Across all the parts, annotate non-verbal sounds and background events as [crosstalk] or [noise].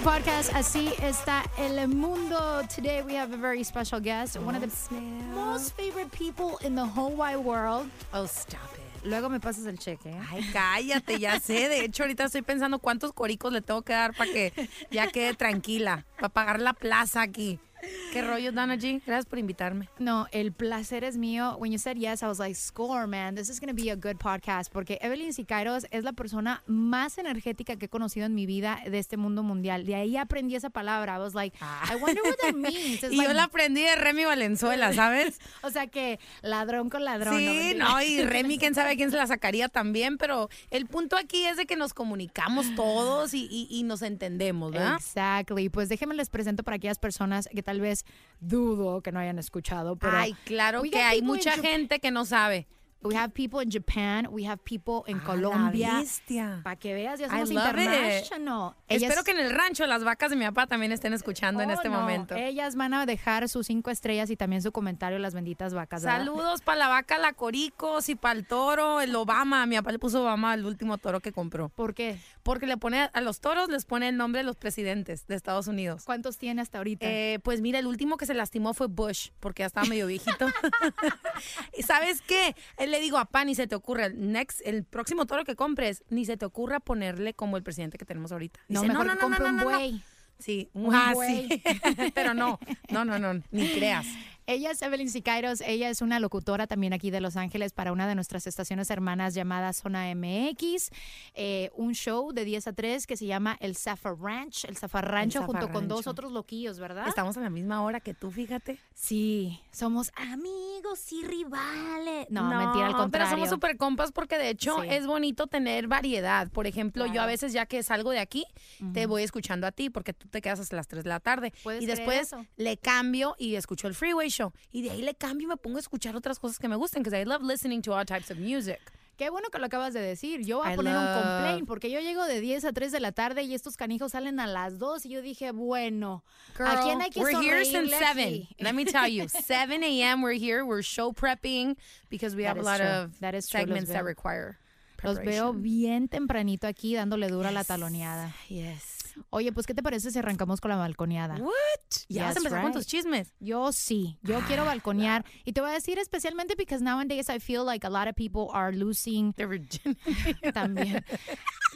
podcast. Así está el mundo. Today we have a very special guest, one of the most favorite people in the whole wide world. Oh, stop it. Luego me pasas el cheque. ¿eh? Ay, cállate, ya sé. De hecho, ahorita estoy pensando cuántos coricos le tengo que dar para que ya quede tranquila, para pagar la plaza aquí. ¿Qué rollo, Dana G? Gracias por invitarme. No, el placer es mío. When you said yes, I was like, score, man. This is going to be a good podcast. Porque Evelyn Sicairos es la persona más energética que he conocido en mi vida de este mundo mundial. De ahí aprendí esa palabra. I was like, I wonder what that means. It's [laughs] Y like- yo la aprendí de Remy Valenzuela, ¿sabes? [laughs] O sea que ladrón con ladrón. Sí, no, y Remy, quién sabe quién se la sacaría también, pero el punto aquí es de que nos comunicamos todos y, y- y nos entendemos, ¿verdad? Exactly. Pues déjenme les presento para aquellas personas que tal vez dudo que no hayan escuchado. Pero Ay, claro que hay mucha gente que no sabe. We have people in Japan, we have people in Ah, Colombia. Para que veas, ya somos international. Ellas- Espero que en el rancho las vacas de mi papá también estén escuchando en Oh, este no, momento. Ellas van a dejar sus cinco estrellas y también su comentario, las benditas vacas. ¿verdad? Saludos para la vaca, la coricos y para el toro, el Obama. Mi papá le puso Obama al último toro que compró. ¿Por qué? Porque le pone a los toros les pone el nombre de los presidentes de Estados Unidos. ¿Cuántos tiene hasta ahorita? Eh, pues mira, el último que se lastimó fue Bush, porque ya estaba medio viejito. [laughs] ¿Y sabes qué? Él le digo a Pa, ni se te ocurre, el, next, el próximo toro que compres, ni se te ocurra ponerle como el presidente que tenemos ahorita. no, Dice, mejor compra un no, no". buey. Sí, Un ah, [laughs] sí. Pero no, no, no, no, ni creas. Ella es Evelyn Sicairos, ella es una locutora también aquí de Los Ángeles para una de nuestras estaciones hermanas llamada Zona MX, eh, un show de 10 a 3 que se llama El Zafar Ranch, el Zafar Rancho junto con dos otros loquillos, ¿verdad? Estamos a la misma hora que tú, fíjate. Sí, somos amigos y rivales. No, mentira, al pero contrario. somos súper compas porque de hecho Sí. es bonito tener variedad. Por ejemplo, yo a veces ya que salgo de aquí, te voy escuchando a ti porque tú te quedas hasta las 3 de la tarde. ¿Puedes Y después le cambio y escucho el Freeway Show. Y de ahí le cambio y me pongo a escuchar otras cosas que me gusten, because I love listening to all types of music. Qué bueno que lo acabas de decir. Yo voy a I poner un love- complaint porque yo llego de 10 a 3 de la tarde y estos canijos salen a las 2 y yo dije, bueno, ¿a quién hay que we're here since sonreírle 7. aquí? Let me tell you, [laughs] 7 a.m. we're here. We're show prepping because we That have a lot true. of That is true, segments that Luzbel. require Los veo bien tempranito aquí dándole dura a la Yes. taloneada. Yes. Oye, pues, ¿qué te parece si arrancamos con la balconeada? What? Ya vas a Yes, empezar con right. tus chismes. Yo sí, yo quiero balconear. Y te voy a decir especialmente because nowadays I feel like a lot of people are losing The virginity. [laughs] también.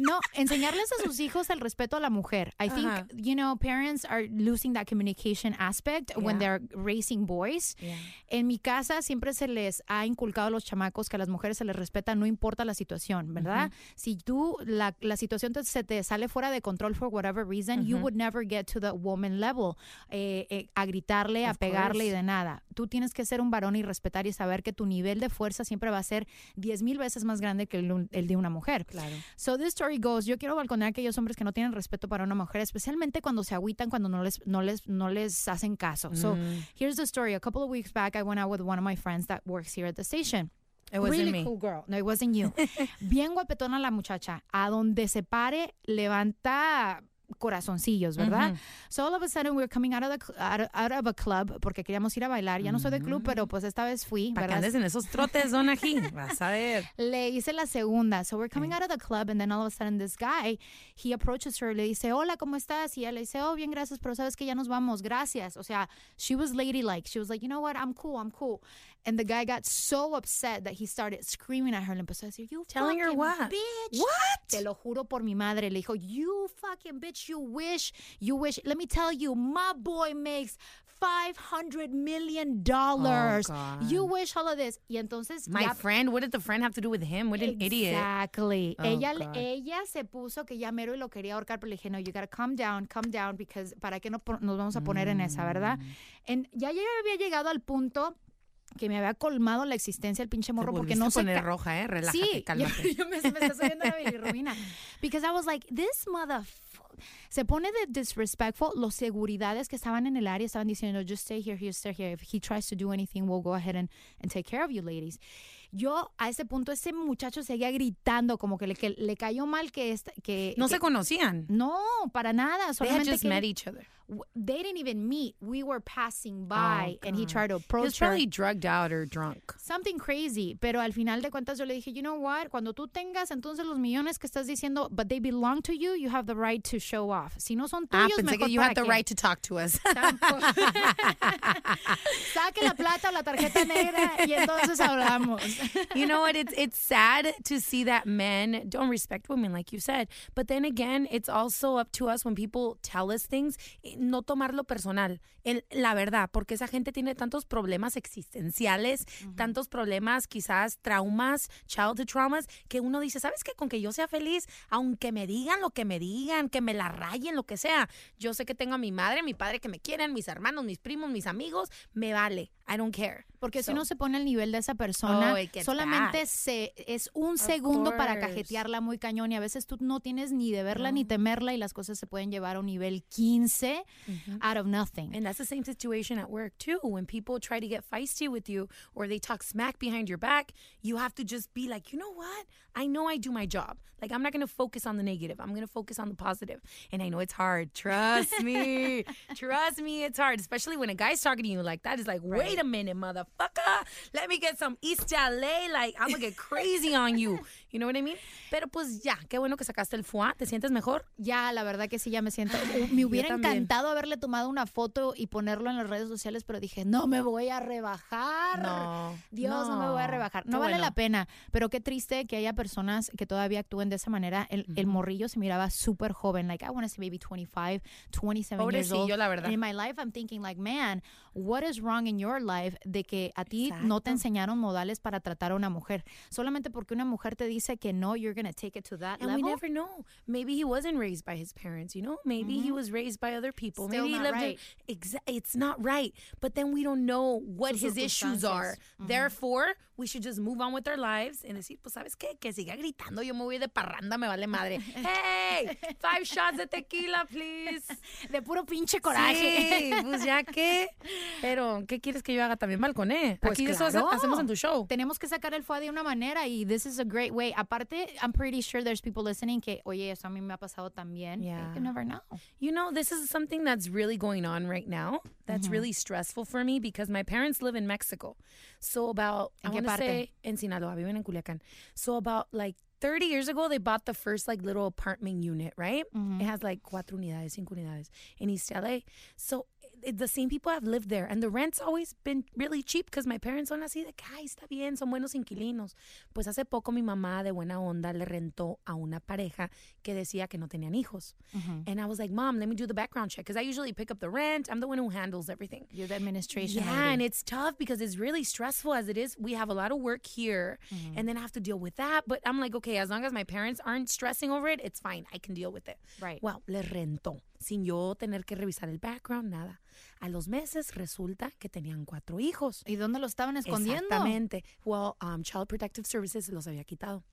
No, enseñarles a sus hijos el respeto a la mujer. I think, Ajá. you know, parents are losing that communication aspect when Yeah. they're raising boys. Yeah. En mi casa siempre se les ha inculcado a los chamacos que a las mujeres se les respeta, no importa la situación, ¿verdad? Si tú, la, la situación te- se te sale fuera de control for whatever reason, you would never get to the woman level, eh, eh, a gritarle, a Of pegarle y course. de nada. Tú tienes que ser un varón y respetar y saber que tu nivel de fuerza siempre va a ser 10 mil veces más grande que el, el de una mujer. Claro. So this story goes, yo quiero balconear a aquellos hombres que no tienen respeto para una mujer, especialmente cuando se agüitan, cuando no les, no les, no les hacen caso. So Mm. here's the story. A couple of weeks back, I went out with one of my friends that works here at the station. It wasn't really me. cool girl. No, it wasn't you. [laughs] Bien guapetona la muchacha. A donde se pare, levanta corazoncillos, ¿verdad? So all of a sudden we're coming out of, the, out, of, out of a club porque queríamos ir a bailar. Ya no soy de club, pero pues esta vez fui, Para andes en esos trotes, don aquí. Vas a ver. [laughs] Le hice la segunda. So we're coming out of the club and then all of a sudden this guy, he approaches her, le dice, hola, ¿cómo estás? Y ella le dice, oh, bien, gracias, pero sabes que ya nos vamos, gracias. O sea, she was ladylike. She was like, you know what, I'm cool, I'm cool. And the guy got so upset that he started screaming at her. Le empezó a decir, you Telling her what? bitch. What? Te lo juro por mi madre. Le dijo, you fucking bitch, you wish, you wish. Let me tell you, my boy makes 500 million dollars. God. you wish all of this. Y entonces My ya friend, what did the friend have to do with him? What an idiot. Exactly. Oh, ella, God. ella se puso que ya mero y lo quería ahorcar, pero le dije, no, you gotta calm down, calm down, because para qué no nos vamos a poner en esa, ¿verdad? Mm. En, ya yo había llegado al punto que me había colmado la existencia el pinche morro porque no se poner roja, ¿eh? Relájate, [laughs] Sí, cálmate. yo, yo me, me está subiendo la bilirrubina. [laughs] Because I was like, this motherfucker. Se pone de disrespectful. Los seguridades que estaban en el área estaban diciendo, just stay here, here, stay here. If he tries to do anything, we'll go ahead and, and take care of you, ladies. Yo, a ese punto, ese muchacho seguía gritando, como que le, que le cayó mal que... Esta, que No que- se conocían. No, para nada. They had Solamente just que met each other. They didn't even meet. We were passing by, Oh, and he tried to approach. He was approach her. probably drugged out or drunk. Something crazy, pero al final de cuentas yo le dije, you know what, cuando tú tengas entonces los millones que estás diciendo, but they belong to you, you have the right to show off. Si no son Ah, tuyos, pensé mejor que you had the qué. right to talk to us. [laughs] [laughs] Saque la plata o la tarjeta negra y entonces hablamos. [laughs] you know what? It's it's sad to see that men don't respect women, like you said. But then again, it's also up to us when people tell us things, no tomarlo personal. En la verdad, porque esa gente tiene tantos problemas existenciales, tantos problemas, quizás traumas, childhood traumas, que uno dice, ¿sabes qué? Con que yo sea feliz, aunque me digan lo que me digan, que me la rayen, lo que sea. Yo sé que tengo a mi madre, mi padre que me quieren, mis hermanos, mis primos, mis amigos, me vale. I don't care. Porque si So- uno se pone al nivel de esa persona, Oh, solamente se, es un segundo para course. cajetearla muy cañón y a veces tú no tienes ni de verla ni temerla y las cosas se pueden llevar a un nivel 15 out of nothing. And that's the same situation at work too. When people try to get feisty with you or they talk smack behind your back, you have to just be like, you know what? I know I do my job. Like I'm not gonna focus on the negative. I'm gonna focus on the positive. And I know it's hard. Trust me. [laughs] Trust me, it's hard. Especially when a guy's talking to you like that. It's like, wait a minute, motherfucker. Let me get some East LA. Like I'm gonna get crazy on you. You know what I mean? Pero pues ya, qué bueno que sacaste el foie. ¿Te sientes mejor? Ya, la verdad que sí, ya me siento. uh, Me hubiera encantado haberle tomado una foto y ponerlo en las redes sociales, pero dije, no me voy a rebajar. No, Dios, no, me voy a no. rebajar. No vale bueno. la pena, pero qué triste que haya personas que todavía actúen de esa manera. El, el morrillo se miraba súper joven, like I want to say maybe 25, 27 years old. Pobrecillo, la verdad. And in my life, I'm thinking like, man, what is wrong in your life de que a ti no te Exacto. enseñaron modales para tratar a una mujer? Solamente porque una mujer te dice que no, you're going to take it to that And level. we never know. Maybe he wasn't raised by his parents, you know? Maybe he was raised by other people. Mm-hmm. Still Maybe he lived right. in exa- it's not right. But then we don't know what Sus his issues are. Mm-hmm. Therefore, we should just move on with our lives and decir, pues sabes qué, que siga gritando, yo me voy de parranda, me vale madre. [laughs] Hey, five shots de tequila, please. [laughs] de puro pinche coraje. Sí, pues ya que. Pero, ¿qué quieres que yo haga también balconé? Pues Aquí eso hace- claro. hacemos en tu show. Tenemos que sacar el foie de una manera y this is a great way. Aparte, I'm pretty sure there's people listening que, oye, eso a mí me ha pasado también. Yeah. You never know. You know, this is something that's really going on right now. That's Mm-hmm. really stressful for me because my parents live in Mexico. So about I ¿En qué want to say en Sinaloa, viven en Culiacán. So about like 30 years ago, they bought the first like little apartment unit, right? It has like cuatro unidades, cinco unidades in East LA. So the same people have lived there, and the rent's always been really cheap because my parents son así de que, ay, está bien, son buenos inquilinos. Pues hace poco mi mamá de buena onda le rentó a una pareja que decía que no tenían hijos. And I was like, Mom, let me do the background check because I usually pick up the rent. I'm the one who handles everything. You're the administration. Yeah, lady. and it's tough because it's really stressful as it is. We have a lot of work here, Mm-hmm. and then I have to deal with that. But I'm like, okay, as long as my parents aren't stressing over it, it's fine. I can deal with it. Right. Well, le rentó sin yo tener que revisar el background, nada. A los meses resulta que tenían cuatro hijos. ¿Y dónde lo estaban escondiendo? Exactamente. Well, um, Child Protective Services los había quitado.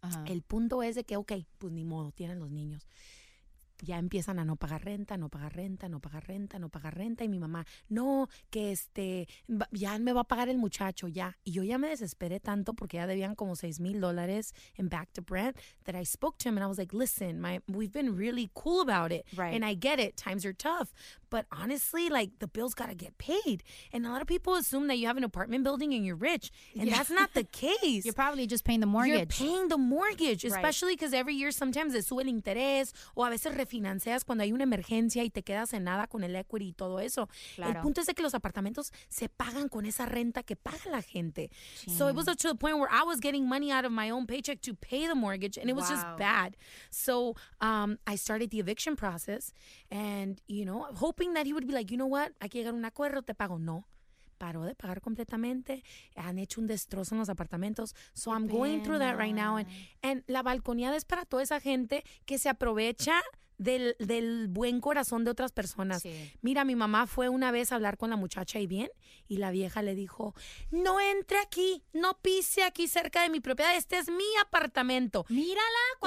Ajá. El punto es de que, ok, pues ni modo, tienen los niños. Ya empiezan a no pagar renta, no pagar renta, no pagar renta, no pagar renta. Y mi mamá, no, que este, ya me va a pagar el muchacho, ya. Y yo ya me desesperé tanto porque ya debían como seis mil dólares en back to rent that I spoke to him and I was like, listen, my, we've been really cool about it. Right. And I get it, times are tough. But honestly, like the bills got to get paid. And a lot of people assume that you have an apartment building and you're rich. And that's not the [laughs] case. You're probably just paying the You're mortgage. paying the mortgage, especially because every year sometimes le sube el interés o a veces refinancias cuando hay una emergencia y te quedas en nada con el equity y todo eso. El Claro. punto es de que los apartamentos se pagan con esa renta que paga la gente. So it was up to the point where I was getting money out of my own paycheck to pay the mortgage and it was just Wow. bad. So um, I started the eviction process and, you know, hoping that he would be like, you know what, hay que llegar a un acuerdo, te pago. No. Paró de pagar completamente. Han hecho un destrozo en los apartamentos. So I'm going through that right now. And, and la balconeada es para toda esa gente que se aprovecha del, del buen corazón de otras personas. Sí. Mira, mi mamá fue una vez a hablar con la muchacha y bien, y la vieja le dijo, no entre aquí, no pise aquí cerca de mi propiedad, este es mi apartamento. Mírala.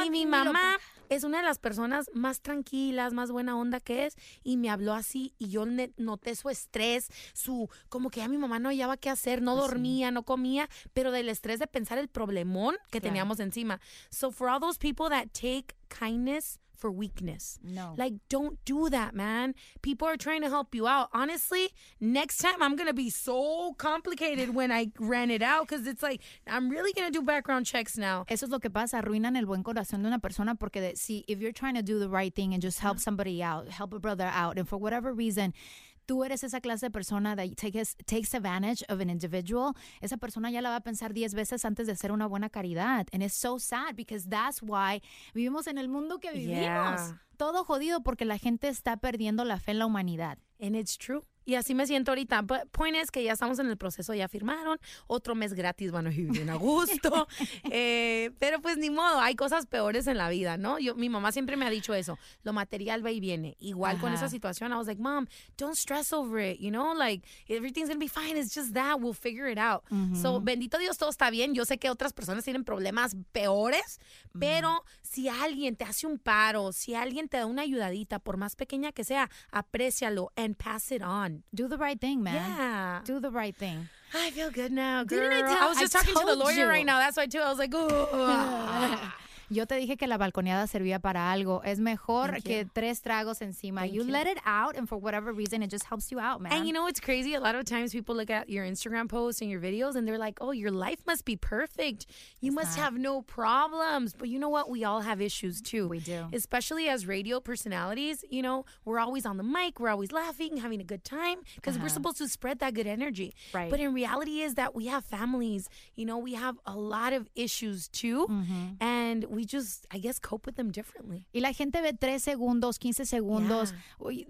Y mi lo mamá es una de las personas más tranquilas, más buena onda que es, y me habló así, y yo noté su estrés, su, como que ya mi mamá no hallaba qué hacer, no Pues dormía, no comía, pero del estrés de pensar el problemón que Claro. teníamos encima. So for all those people that take kindness for weakness. No. Like, don't do that, man. People are trying to help you out. Honestly, next time I'm going to be so complicated when I rent it out because it's like, I'm really going to do background checks now. Eso es lo que pasa, arruinan el buen corazón de una persona porque de, si if you're trying to do the right thing and just help somebody out, help a brother out, and for whatever reason tú eres esa clase de persona that takes, takes advantage of an individual, esa persona ya la va a pensar 10 veces antes de hacer una buena caridad. And it's so sad because that's why vivimos en el mundo que vivimos. Yeah. Todo jodido porque la gente está perdiendo la fe en la humanidad. And it's true. Y así me siento ahorita. But point es que ya estamos en el proceso, ya firmaron. Otro mes gratis van a vivir bien a gusto. [laughs] Eh, pero pues ni modo, hay cosas peores en la vida, ¿no? Yo, mi mamá siempre me ha dicho eso. Lo material va y viene. Igual con esa situación, I was like, Mom, don't stress over it, you know? Like, everything's gonna be fine. It's just that. We'll figure it out. So, bendito Dios, todo está bien. Yo sé que otras personas tienen problemas peores, pero si alguien te hace un paro, si alguien te da una ayudadita, por más pequeña que sea, aprécialo and pass it on. Do the right thing, man. Yeah. Do the right thing. I feel good now, girl. Didn't I tell- was just I talking to the lawyer you. right now. That's why too. I was like, oh. [laughs] Yo te dije que la balconeada servía para algo. Es mejor Thank que you. tres tragos encima. Thank you, you. let it out, and for whatever reason, it just helps you out, man. And you know what's crazy? A lot of times people look at your Instagram posts and your videos and they're like, oh, your life must be perfect. You must have no problems. But you know what? We all have issues too. We do. Especially as radio personalities, you know, we're always on the mic, we're always laughing, having a good time because we're uh-huh. supposed to spread that good energy. Right. But in reality is that we have families, you know, we have a lot of issues too. Mm-hmm. And we just, I guess, cope with them differently. Y la gente ve tres segundos, 15 segundos. Uy,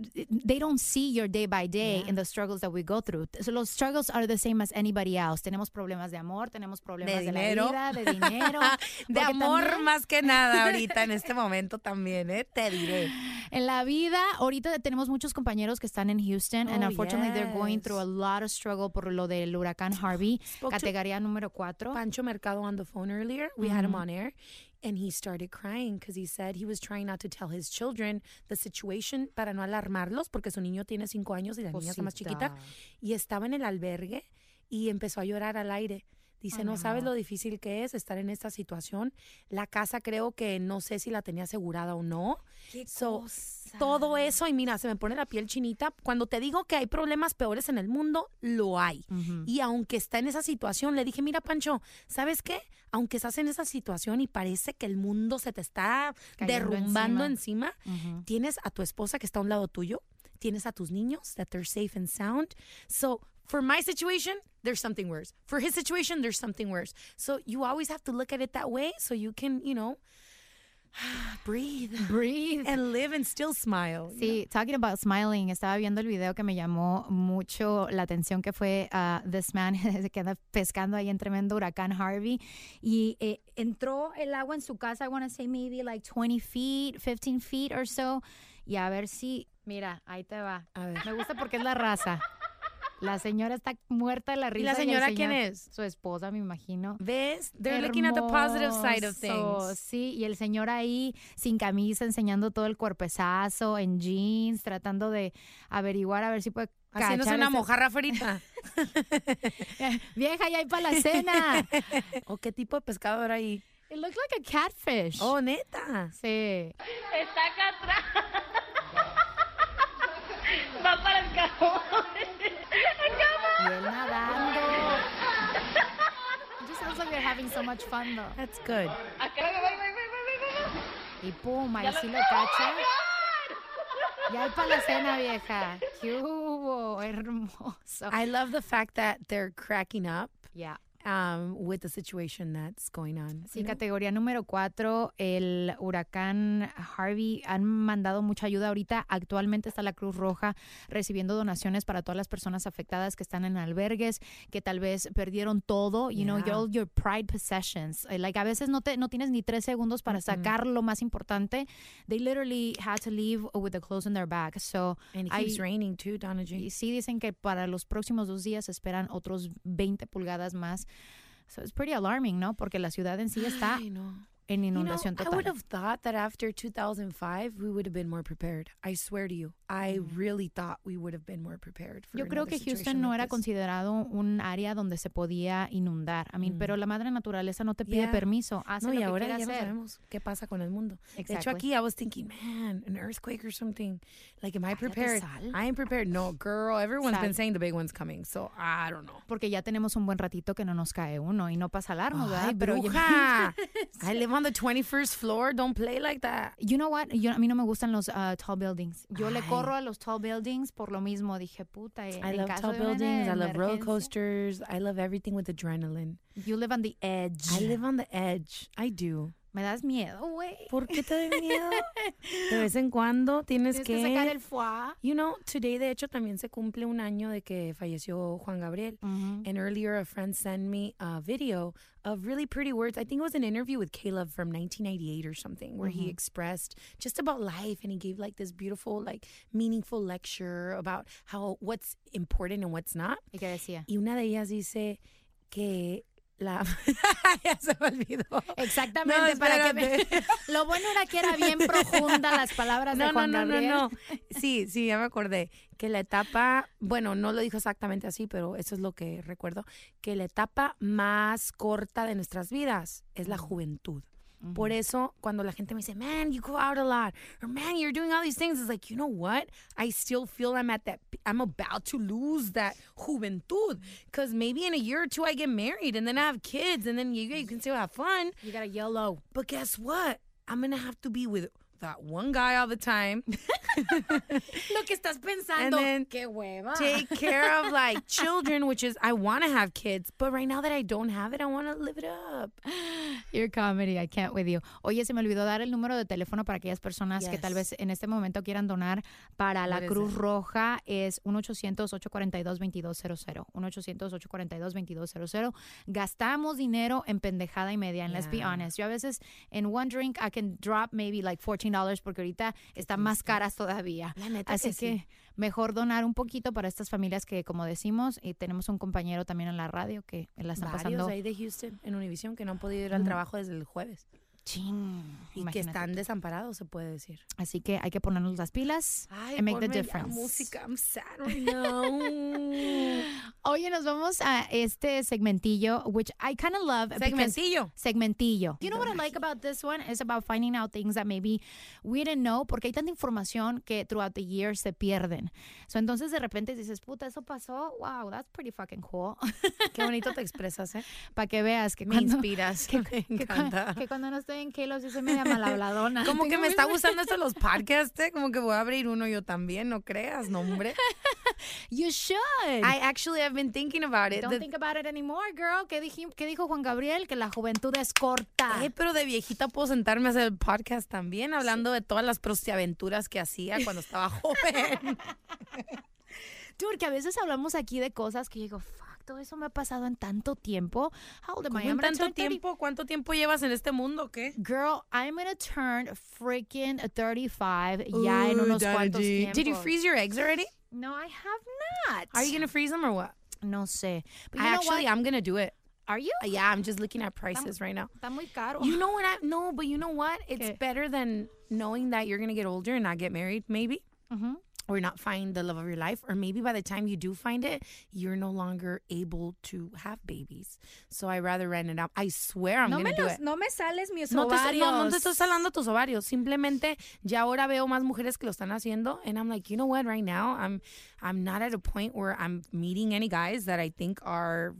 They don't see your day by day in the struggles that we go through. So los struggles are the same as anybody else. Tenemos problemas de amor, tenemos problemas de, dinero. la vida, de dinero. [laughs] de amor también más que nada ahorita en este [laughs] momento también, ¿eh? Te diré. En la vida, ahorita tenemos muchos compañeros que están en Houston and Oh, unfortunately they're going yes. through a lot of struggle por lo del huracán [gasps] Harvey, Spoke categoría número 4. Pancho Mercado on the phone earlier. We had him on air. And he started crying because he said he was trying not to tell his children the situation para no alarmarlos porque su niño tiene cinco años y la niña está más chiquita. Cosita. Y estaba en el albergue y empezó a llorar al aire Dice, Ay, no sabes lo difícil que es estar en esta situación. La casa creo que no sé si la tenía asegurada o no. So, todo eso, y mira, se me pone la piel chinita. Cuando te digo que hay problemas peores en el mundo, lo hay. Y aunque está en esa situación, le dije, mira, Pancho, ¿sabes qué? Aunque estás en esa situación y parece que el mundo se te está Cayendo derrumbando encima, tienes a tu esposa que está a un lado tuyo, tienes a tus niños, that they're safe and sound. So, for my situation, there's something worse. For his situation, there's something worse. So, you always have to look at it that way so you can, you know, [sighs] breathe. Breathe. And live and still smile. Sí, talking about smiling, estaba viendo el video que me llamó mucho la atención que fue uh, this man [laughs] se queda pescando ahí en tremendo huracán Harvey y eh, entró el agua en su casa, I want to say maybe like 20 feet, 15 feet or so y a ver si, mira, ahí te va. A ver. Me gusta porque es la raza. La señora está muerta de la risa. la el señora quién señor- es? Su esposa, me imagino. ¿Ves? They're looking at the positive side of things. Sí, y el señor ahí sin camisa, enseñando todo el cuerpezazo, en jeans, tratando de averiguar a ver si puede Haciéndose una ese- mojarra frita. [laughs] Vieja, ya hay para la [laughs] cena. ¿O qué tipo de pescado era ahí? It looks like a catfish. Oh, neta. Sí. Está acá atrás. [laughs] Va para el cajón. Y él nadando. It just sounds like they're having so much fun, though. That's good. Y pum, ahí sí lo cacha. Ya hay para la cena, vieja. ¿Qué hubo? Hermoso. I love the fact that they're cracking up Yeah. Um, with the situation that's going on. Sí, categoría número cuatro, el huracán Harvey han mandado mucha ayuda ahorita. Actualmente está la Cruz Roja recibiendo donaciones para todas las personas afectadas que están en albergues, que tal vez perdieron todo, you know, all your pride possessions. Eh, Like a veces no te no tienes ni tres segundos para sacar lo más importante. They literally had to leave with the clothes in their bag. So And it keeps raining too, Donna y sí dicen que para los próximos dos días esperan otros 20 pulgadas más. So it's pretty alarming, ¿no? Porque la ciudad en sí está I know. en You know, inundación I would have thought that after 2005, we would have been more prepared. I swear to you. I really thought we would have been more prepared. For Mm. Yo creo que Houston no like era this. considerado un área donde se podía inundar. I mean, Mm. pero la madre naturaleza no te pide Yeah. permiso. Hace No, lo y que ahora ya no hacer. sabemos qué pasa con el mundo. De hecho, Exactly. aquí I was thinking, man, an earthquake or something. Like, am I prepared? I am prepared. No, girl, everyone's Sal. been saying the big one's coming, so I don't know. Porque ya tenemos un buen ratito que no nos cae uno y no pasa alarma, ¿verdad? Pero bruja. [laughs] I live on the 21st floor. Don't play like that. You know what? Yo, a mí no me gustan los uh, tall buildings. Yo le Ay. Corro a los tall buildings por lo mismo. Dije, puta, I love tall buildings. I love roller coasters. I love everything with adrenaline. You live on the edge. I live on the edge. I do. Me das miedo, güey. ¿Por qué te da miedo? [laughs] De vez en cuando tienes, Tienes que sacar el foie. You know, today de hecho también se cumple un año de que falleció Juan Gabriel. And earlier a friend sent me a video of really pretty words. I think it was an interview with Caleb from 1998 or something where he expressed just about life and he gave like this beautiful like meaningful lecture about how what's important and what's not. ¿Y qué decía? Y una de ellas dice que la [laughs] ya se me olvidó. Exactamente, No, para que me-. [laughs] Lo bueno era que era bien profunda las palabras de No, no, Juan no, no, Gabriel. no. Sí, sí, ya me acordé. Que la etapa, bueno, no lo dijo exactamente así, pero eso es lo que recuerdo, que la etapa más corta de nuestras vidas es la juventud. Por eso, cuando la gente me dice, man, you go out a lot, or man, you're doing all these things, it's like, you know what? I still feel I'm at that, I'm about to lose that juventud. Because maybe in a year or two, I get married and then I have kids and then you, you can still have fun. You got to yellow. But guess what? I'm going to have to be with that one guy all the time. [laughs] Lo que estás pensando. then Qué hueva. take care of [laughs] like children, which is I want to have kids, but right now that I don't have it, I want to live it up. Your comedy, I can't with you. Oye, se me olvidó dar el número de teléfono para aquellas personas que tal vez en este momento quieran donar para la What Cruz it? Roja. Es 1-800-842-2200. 1-800-842-2200. Gastamos dinero en pendejada y media. And let's be honest. Yo a veces en one drink I can drop maybe like $14 porque ahorita están más caras todavía. La neta Así que que sí. mejor donar un poquito para estas familias que, como decimos, y tenemos un compañero también en la radio que la están Varios pasando ahí de Houston en Univision que no han podido ir al trabajo desde el jueves. Ching. Y que están desamparados, se puede decir. Así que hay que ponernos las pilas and make the difference. música, I'm sad right now. [laughs] Oye, nos vamos a este segmentillo, which I kind of love. Segmentillo. Segmentillo. You know what I like about this one is about finding out things that maybe we didn't know, porque hay tanta información que throughout the years se pierden. So, entonces de repente dices, puta, eso pasó. Wow, that's pretty fucking cool. Qué bonito te [laughs] expresas, ¿eh? Para que veas que Me cuando, inspiras. [laughs] que, me que encanta. que cuando no estoy en kilos yo soy media malhabladona. [laughs] Como que me está gustando esto los [laughs] podcasts, ¿eh? Como que voy a abrir uno yo también, no creas, no, hombre. [laughs] You should. I actually have been thinking about it. Don't The- think about it anymore, girl. ¿Qué, dij- qué dijo Juan Gabriel? Que la juventud es corta. Eh, pero de viejita puedo sentarme a hacer el podcast también, hablando de todas las prostiaventuras que hacía cuando estaba joven. Dude, que a veces hablamos aquí de cosas que yo digo, fuck, todo eso me ha pasado en tanto tiempo. How old am I? ¿Cómo I'm en tanto turn 30. tiempo? ¿Cuánto tiempo llevas en este mundo? ¿Qué? Girl, I'm gonna turn freaking 35 ya en unos cuantos tiempos. Did you freeze your eggs already? No, I have not. Are you gonna freeze them or what? No sé. But I actually? I'm gonna do it. Are you? Uh, yeah, I'm just looking at prices right now. Está muy caro. You know what? I no, but you know what? It's ¿Qué? better than knowing that you're gonna get older and not get married, maybe, Ujú. Or not find the love of your life, or maybe by the time you do find it, you're no longer able to have babies. So I rather rent it out. I swear I'm no, gonna me do los- it. no me sales mis No te, ovarios. no, no te estoy salando tus ovarios. Simplemente ya ahora veo más mujeres que lo están haciendo. And I'm like, you know what? Right now, I'm I'm not at a point where I'm meeting any guys that I think are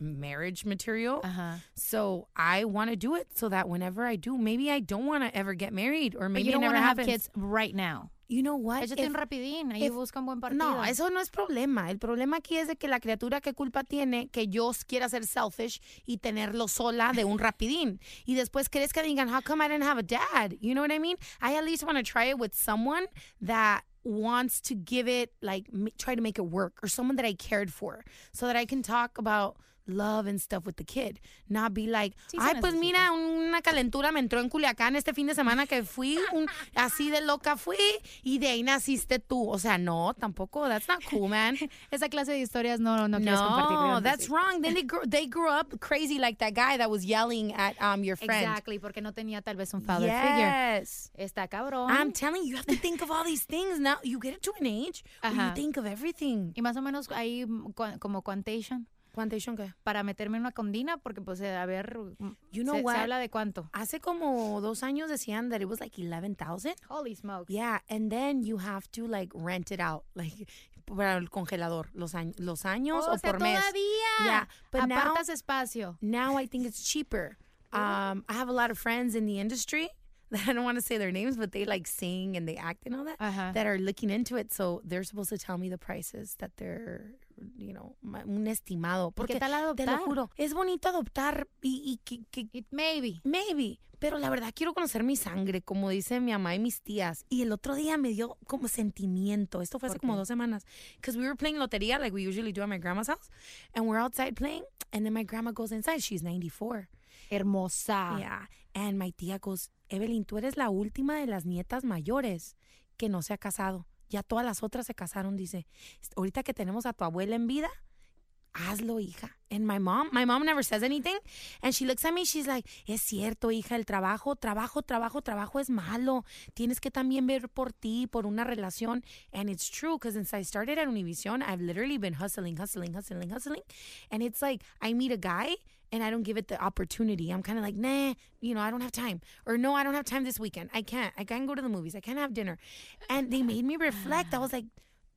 marriage material. Ajá. So I want to do it so that whenever I do, maybe I don't want to ever get married or But maybe you don't never want to have kids right now. You know what? Échate If- un rapidín. Ahí if- busca un buen partido. no, eso no es problema. El problema aquí es de que la criatura qué culpa tiene que yo quiera ser selfish y tenerlo sola de un rapidín. Y después crees que digan, how come I didn't have a dad? You know what I mean? I at least want to try it with someone that wants to give it like try to make it work or someone that I cared for so that I can talk about love and stuff with the kid not be like Sí, ay pues mira una calentura me entró en Culiacán este fin de semana que fui un- así de loca fui y de ahí naciste tú o sea no tampoco that's not cool man [laughs] Esa clase de historias no, no quieres compartir. no, that's wrong. Then they [laughs] grew, they grew up crazy like that guy that was yelling at um your friend. Exactly, porque no tenía tal vez un father figure. Yes. Está cabrón. I'm telling you, you have to think of all these things now. You get to an age where you think of everything. y más o menos ahí mm, como quantation ¿Cuántation qué? para meterme en una condina porque pues eh, a ver mm, You know se, se what? habla de cuánto. Hace como dos años decían that it was like 11,000. Holy smokes. Yeah, and then you have to like rent it out, like [laughs] para el congelador, los, años los años Oh, o o sea, por mes. todavía. Yeah, but now Apartas espacio. now I think it's cheaper. Um, I have a lot of friends in the industry [laughs] that I don't want to say their names, but they like sing and they act and all that Ajá. that are looking into it. So they're supposed to tell me the prices that they're, you know, un estimado. ¿Y Porque qué tal te lo adoptar? juro, es bonito adoptar y, y que, maybe. Maybe, pero la verdad quiero conocer mi sangre, como dice mi mamá y mis tías. Y el otro día me dio como sentimiento. Esto fue hace ¿Por como dos semanas. Because we were playing lotería like we usually do at my grandma's house. And we're outside playing. And then my grandma goes inside. She's 94. Hermosa. Yeah. And my tía goes, Evelyn, tú eres la última de las nietas mayores que no se ha casado. Ya todas las otras se casaron, dice. Ahorita que tenemos a tu abuela en vida, hazlo, hija. And my mom, my mom never says anything. And she looks at me, she's like, es cierto, hija, el trabajo, trabajo, trabajo, trabajo es malo. Tienes que también ver por ti, por una relación. And it's true, because since I started at Univision, I've literally been hustling, hustling, hustling, hustling. And it's like, I meet a guy and I don't give it the opportunity. I'm kind of like, nah, you know, I don't have time. Or no, I don't have time this weekend. I can't. I can't go to the movies. I can't have dinner. And they made me reflect. I was like,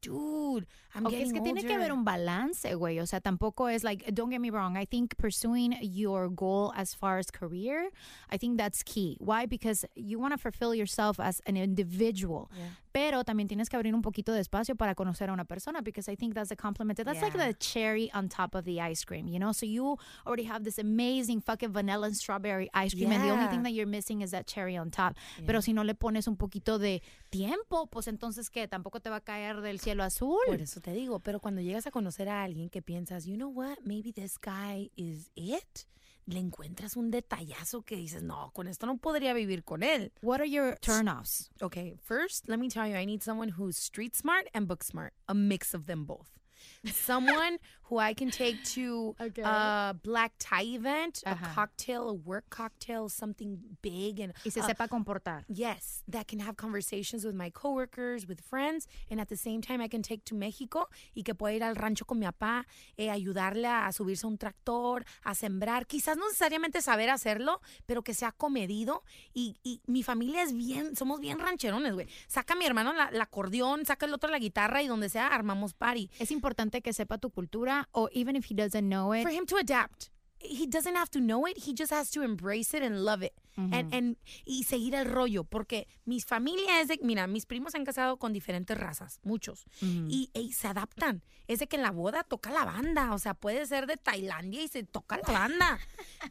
dude, I'm Ok, getting es que tiene que haber un balance, güey. O sea, tampoco es like, don't get me wrong. I think pursuing your goal as far as career, I think that's key. Why? Because you want to fulfill yourself as an individual. Pero también tienes que abrir un poquito de espacio para conocer a una persona because I think that's a compliment. That's like the cherry on top of the ice cream, you know? So you already have this amazing fucking vanilla and strawberry ice cream and the only thing that you're missing is that cherry on top. Pero si no le pones un poquito de tiempo, pues entonces, ¿qué? Tampoco te va a caer del cielo azul. Por eso te digo, pero cuando llegas a conocer a alguien que piensas, you know what, maybe this guy is it, le encuentras un detallazo que dices, no, con esto no podría vivir con él. What are your turnoffs? Okay, first, let me tell you, I need someone who's street smart and book smart, a mix of them both. Someone who I can take to a black tie event, a cocktail, a work cocktail, something big and Y se uh, sepa comportar. Yes, that can have conversations with my coworkers, with friends, and at the same time I can take to Mexico y que pueda ir al rancho con mi papá, eh, ayudarle a subirse a un tractor, a sembrar, quizás no necesariamente saber hacerlo, pero que sea comedido y, y mi familia es bien, somos bien rancherones, güey. Saca mi hermano la, la acordeón, saca el otro la guitarra y donde sea armamos party. Es importante que sepa tu cultura o even if he doesn't know it. For him to adapt. He doesn't have to know it, he just has to embrace it and love it. and, and, y seguir el rollo, porque mis familias es de, mira, mis primos se han casado con diferentes razas, muchos, y, y se adaptan. Es de que en la boda toca la banda, o sea, puede ser de Tailandia y se toca la banda.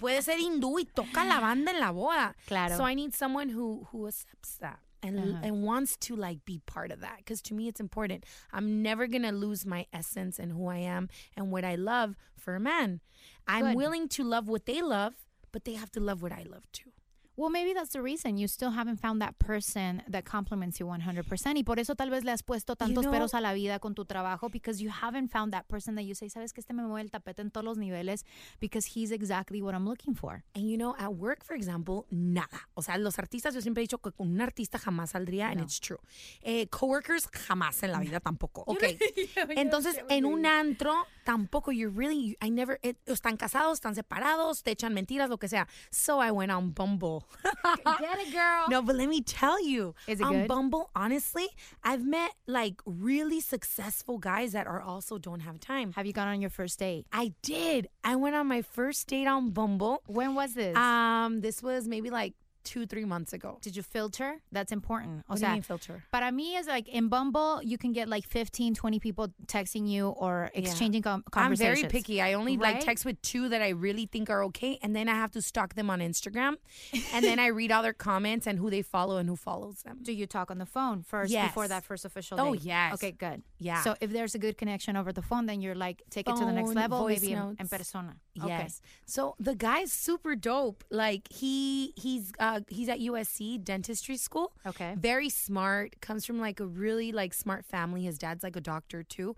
puede ser hindú y toca la banda en la boda. Claro. So I need someone who, who accepts that. And, Uh-huh. and wants to like be part of that because to me it's important i'm never gonna lose my essence and who i am and what i love for a man i'm Good. willing to love what they love but they have to love what i love too Well, maybe that's the reason you still haven't found that person that compliments you 100%. Y por eso tal vez le has puesto tantos know- peros a la vida con tu trabajo because you haven't found that person that you say, sabes que este me mueve el tapete en todos los niveles because he's exactly what I'm looking for. And you know, at work, for example, nada. O sea, los artistas, yo siempre he dicho que con un artista jamás saldría, and it's true. Eh, coworkers, jamás en la vida tampoco. Ok. [laughs] Entonces, en un antro, tampoco. You really, I never, eh, están casados, están separados, te echan mentiras, lo que sea. So I went on Bumble. [laughs] Get it, girl. No, but let me tell you, Is it on good? Bumble, honestly, I've met like really successful guys that are also don't have time. Have you gone on your first date? I did. I went on my first date on Bumble. When was this? Um, this was maybe like two, three months ago. Did you filter? That's important. O What do you mean filter? Para mí es like in Bumble, you can get like 15, 20 people texting you or exchanging com- I'm very picky. I only like text with two that I really think are okay, and then I have to stalk them on Instagram, and then I [laughs] read all their comments and who they follow and who follows them. Do you talk on the phone first Yes. before that first official Oh, date? yes. Okay, good. Yeah. So if there's a good connection over the phone, then you're like, take it to the next level, maybe in, notes. en persona. Okay. Yes. So the guy's super dope. Like he he's uh Uh, he's at USC dentistry school. Okay. Very smart. Comes from like a really like smart family. His dad's like a doctor too.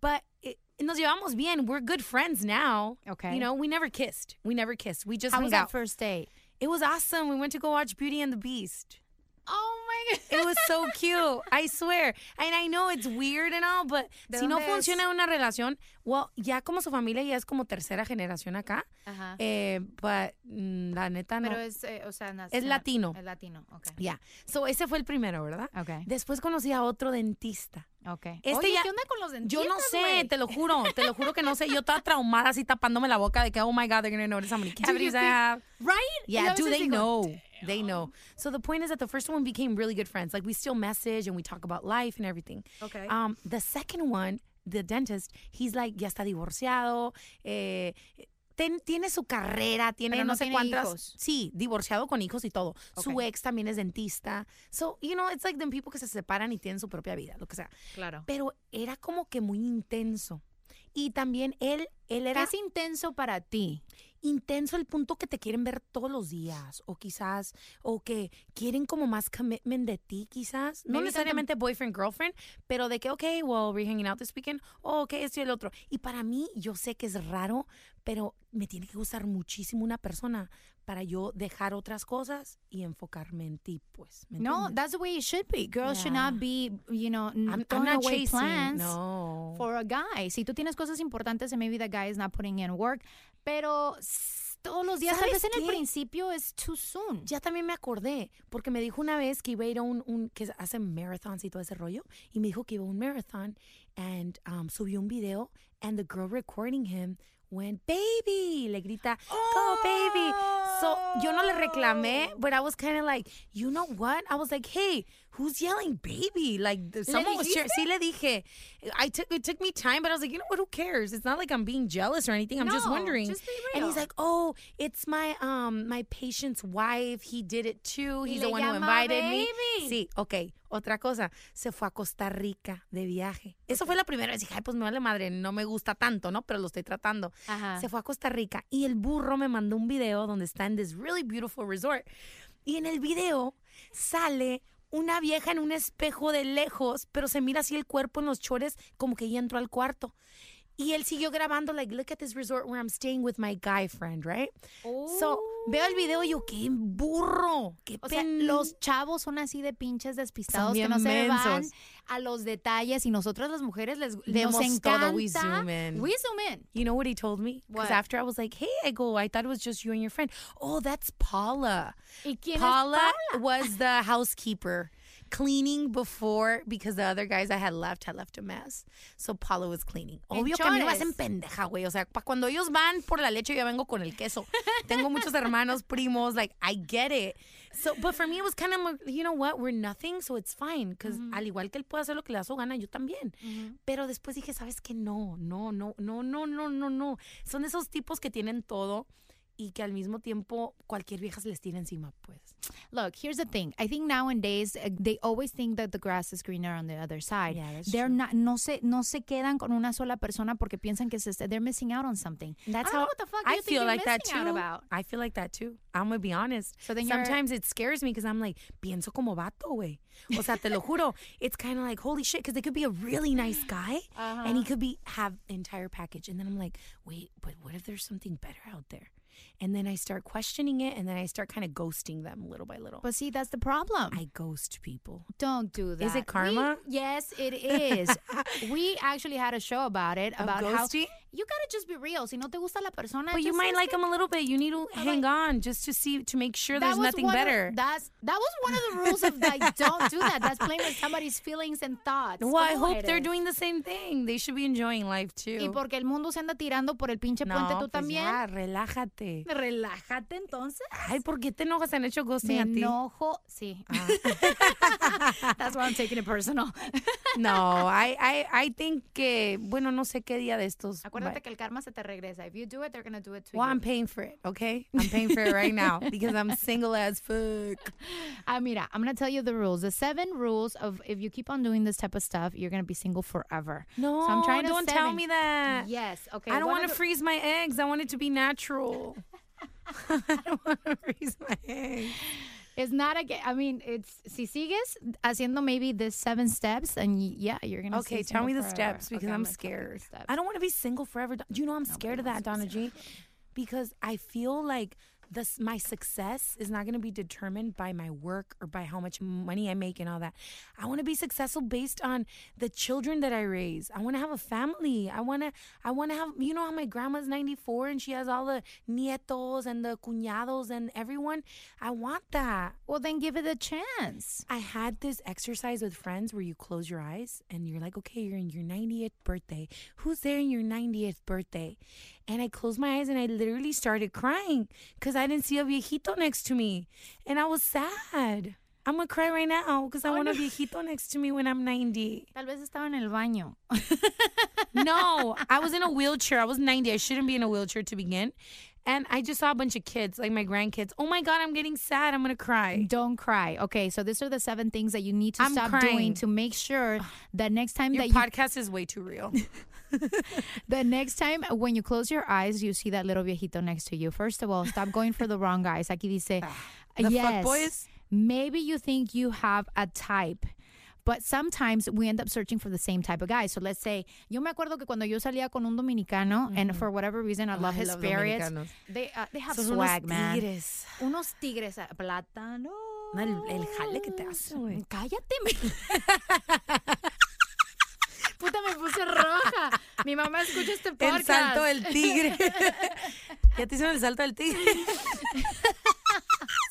But it, nos llevamos bien. We're good friends now. Okay. You know, we never kissed. We never kissed. We just How hung was that out. first date? It was awesome. We went to go watch Beauty and the Beast. Oh my It was so cute. I swear. And I know it's weird and all, but ¿De si no dónde es? funciona una relación, well, ya como su familia ya es como tercera generación acá. Ajá. Eh, but mm, la neta no. Pero es, eh, o sea, nace- Es latino. Es latino, okay. Ya. So ese fue el primero, ¿verdad? Okay. Después conocí a otro dentista. Okay. Este Oye, ya- ¿qué onda con los dentistas, Yo no sé, güey? te lo juro, te lo juro que no sé. Yo estaba traumada así tapándome la boca de que, oh my God, they're going to notice how many cavities I have. Right? Yeah, do they know? They know. So the point is that the first one became really good friends. Like we still message and we talk about life and everything. Okay. Um, the second one, the dentist, he's like ya está divorciado. Eh, ten- tiene su carrera, tiene Pero no, no sé tiene cuántas. hijos. Sí, divorciado con hijos y todo. Su ex también es dentista. So, you know, it's like them people que se separan y tienen su propia vida, lo que sea. Claro. Pero era como que muy intenso. Y también él, él ¿Qué era es intenso para ti? Intenso el punto que te quieren ver todos los días o quizás o que quieren como más commitment de ti quizás no Maybe necesariamente boyfriend girlfriend pero de que ok well we're hanging out this weekend oh, ok esto y el otro y para mí yo sé que es raro pero me tiene que gustar muchísimo una persona para yo dejar otras cosas y enfocarme en ti pues ¿me No, that's the way it should be. Girls should not be, you know, I'm, throwing away chasing plans no for a guy. Si tú tienes cosas importantes and maybe the guy is not putting in work, pero todos los días, tal ¿Sabes vez en el principio es too soon. Ya también me acordé, porque me dijo una vez que iba a ir a un, un que hace marathons y todo ese rollo, y me dijo que iba a un marathon, and um, subió un video, and the girl recording him went, baby, le grita, go baby. So, yo no le reclamé, but I was kind of like, you know what? I was like, hey, who's yelling baby? Like, the- someone was cheering. Sí le dije. I took, it took me time, but I was like, you know what, who cares? It's not like I'm being jealous or anything. I'm just wondering. just And he's like, oh, it's my um my patient's wife. He did it too. He's the one who invited me. Sí, ok. Otra cosa, se fue a Costa Rica de viaje. Eso fue la primera vez. Dije, ay, pues me vale madre, no me gusta tanto, ¿no? Pero lo estoy tratando. Ajá. Se fue a Costa Rica y el burro me mandó un video donde está en this really beautiful resort. Y en el video sale una vieja en un espejo de lejos, pero se mira así el cuerpo en los chores como que ella entró al cuarto. Y él siguió grabando, like, look at this resort where I'm staying with my guy friend, right? So, veo el video y yo, qué burro, qué O sea, los chavos son así de pinches despistados que no se van a los detalles y nosotras las mujeres les nos Vemos encanta. todo, we zoom in. We zoom in. You know what he told me? Because after I was like, hey, I go, I thought it was just you and your friend. Oh, that's Paula. ¿Y quién es Paula, Paula? was the housekeeper cleaning before because the other guys I had left had left a mess. So Paula was cleaning. Obvio que a mí me hacen pendeja, güey. O sea, pa- cuando ellos van por la leche, yo vengo con el queso. [laughs] Tengo muchos hermanos, primos. Like, I get it. So, but for me, it was kind of, like, you know what? We're nothing, so it's fine. Because al igual que él puede hacer lo que le da su gana, yo también. Pero después dije, ¿sabes qué? No, no, no, no, no, no, no, no. Son esos tipos que tienen todo y que al mismo tiempo cualquier vieja se les tira encima, pues. Look, here's the thing. I think nowadays uh, they always think that the grass is greener on the other side. Yeah, They're true. not no se no se quedan con una sola persona porque piensan que se, they're missing out on something. That's I how what the fuck I feel like that too. out about. I feel like that too. I'm gonna be honest. So then Sometimes it scares me because I'm like, pienso como vato, güey. O sea, te lo juro. [laughs] It's kind of like, holy shit, because they could be a really nice guy and he could be have the entire package. And then I'm like, wait, but what if there's something better out there? And then I start questioning it and then I start kind of ghosting them little by little. But see, that's the problem. I ghost people. Don't do that. Is it karma? We- yes, it is. [laughs] we actually had a show about it about how? You gotta just be real. Si no te gusta la persona, But you might like him a little bit. You need to hang on just to see, to make sure there's nothing of- better. that's that was one of the rules of like [laughs] don't do that. That's playing with somebody's feelings and thoughts. Well, I ¿Cómo hope they're doing the same thing. They should be enjoying life Y too. porque el mundo se anda tirando por el pinche puente, no, tú pues también. ya, relájate. Relájate entonces. Ay, ¿por qué te enojas? ¿Han hecho ghosting Me a ti? enojo, sí. [laughs] That's why I'm taking it personal. No, I, I, I think que, bueno, no sé qué día de estos. Acuérdate but- que el karma se te regresa. If you do it, they're gonna do it to well, you. I'm paying for it, okay? I'm paying for it right now [laughs] because I'm single as fuck. [laughs] Ah, mira, I'm gonna tell you the rules. The seven rules of if you keep on doing this type of stuff, you're gonna be single forever. No, so I'm trying to don't tell me that. Yes, okay. I don't want to the- freeze my eggs. I want it to be natural. [laughs] I don't want to freeze my eggs. It's not a. I mean, it's si sigues haciendo maybe the seven steps, and yeah, you're gonna. Okay, tell me the forever. steps because Okay, I'm gonna tell you the scared. I don't want to be single forever. Do you know I'm scared of that, Donna G? Because I feel like this my success is not going to be determined by my work or by how much money I make and all that. I want to be successful based on the children that I raise. I want to have a family. I want to I want to have you know how my grandma's 94 and she has all the nietos and the cuñados and everyone. I want that. Well, then give it a chance. I had this exercise with friends where you close your eyes and you're like, okay, you're in your 90th birthday. Who's there in your 90th birthday? And I closed my eyes and I literally started crying because I didn't see a viejito next to me. And I was sad. I'm going to cry right now because I oh, want a viejito next to me when I'm 90. Tal vez estaba en el baño. No, I was in a wheelchair. I was 90. I shouldn't be in a wheelchair to begin. And I just saw a bunch of kids, like my grandkids. Oh my God, I'm getting sad. I'm going to cry. Don't cry. Okay, so these are the seven things that you need to I'm stop crying. doing to make sure [sighs] that next time Your that you podcast is way too real. [laughs] the next time when you close your eyes, you see that little viejito next to you. First of all, stop going for the wrong guys. Aquí dice, [laughs] The yes, maybe you think you have a type. But sometimes we end up searching for the same type of guy. So let's say, yo me acuerdo que cuando yo salía con un dominicano, and for whatever reason, I love I his love spirits. They uh, they have Son swag, unos man. tigres. Unos tigres, uh, plátano. No, el, el jale que te hace, güey. Cállate. me- [laughs] Puta, me puse roja. Mi mamá escucha este podcast. El salto del tigre. [laughs] ¿Ya te hicieron el salto del tigre? [laughs]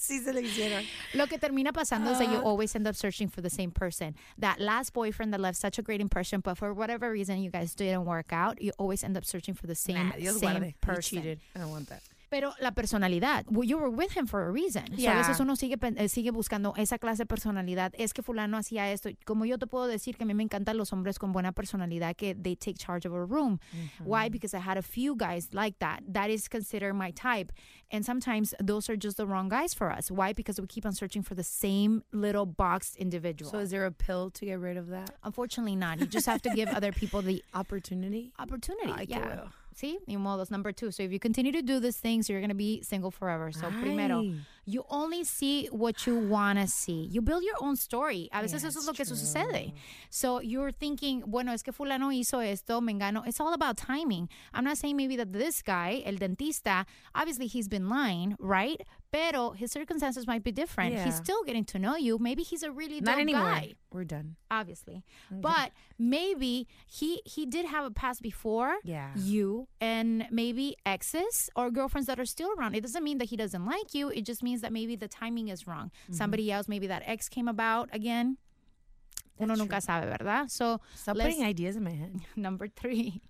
sí se lo hicieron. Lo que termina pasando is that you Ah. always end up searching for the same person. That last boyfriend that left such a great impression, but for whatever reason you guys didn't work out, you always end up searching for the same, Nah, same guarde. Person. cheated. I don't want that. Pero la personalidad, you were with him for a reason. So a Yeah. veces uno sigue, eh, sigue buscando esa clase de personalidad. Es que fulano hacía esto. Como yo te puedo decir que a mí me encantan los hombres con buena personalidad que they take charge of a room. Why? Because I had a few guys like that. That is considered my type. And sometimes those are just the wrong guys for us. Why? Because we keep on searching for the same little boxed individual. So is there a pill to get rid of that? Unfortunately not. You just have to give other people the [laughs] Opportunity? opportunity. Qué yeah. See, ni modos. Number two. So if you continue to do these things, you're going to be single forever. So primero, You only see what you want to see. You build your own story. A veces Yeah, eso es lo que sucede. So you're thinking, bueno, es que fulano hizo esto, mengano. It's all about timing. I'm not saying maybe that this guy, el dentista, obviously he's been lying, right? Pero his circumstances might be different. Yeah. He's still getting to know you. Maybe he's a really Not anymore. guy We're done. obviously. But maybe he he did have a past before Yeah. you and maybe exes or girlfriends that are still around. It doesn't mean that he doesn't like you. It just means that maybe the timing is wrong. Mm-hmm. Somebody else, maybe that ex came about again. Uno nunca sabe, ¿verdad? So Stop putting ideas in my head. [laughs] Number three,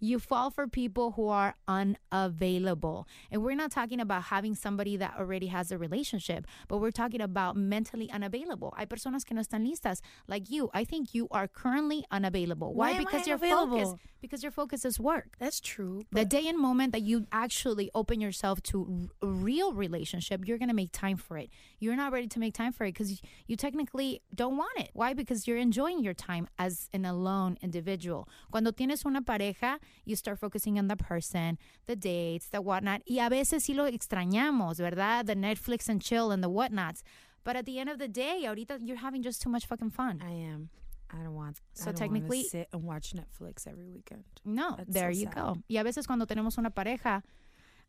you fall for people who are unavailable. And we're not talking about having somebody that already has a relationship, but we're talking about mentally unavailable. Hay personas que no están listas, like you. I think you are currently unavailable. Why? Why because your focus because your focus is work. That's true. The day and moment that you actually open yourself to r- a real relationship, you're going to make time for it. You're not ready to make time for it because you technically don't want it. Why? Because you're enjoying your time as an alone individual. Cuando tienes una pareja, you start focusing on the person, the dates, the whatnot. Y a veces sí lo extrañamos, ¿verdad? The Netflix and chill and the whatnots. But at the end of the day, ahorita you're having just too much fucking fun. I am. I don't want. So I don't technically- sit and watch Netflix every weekend. No, That's there so you sad. go. Y a veces cuando tenemos una pareja,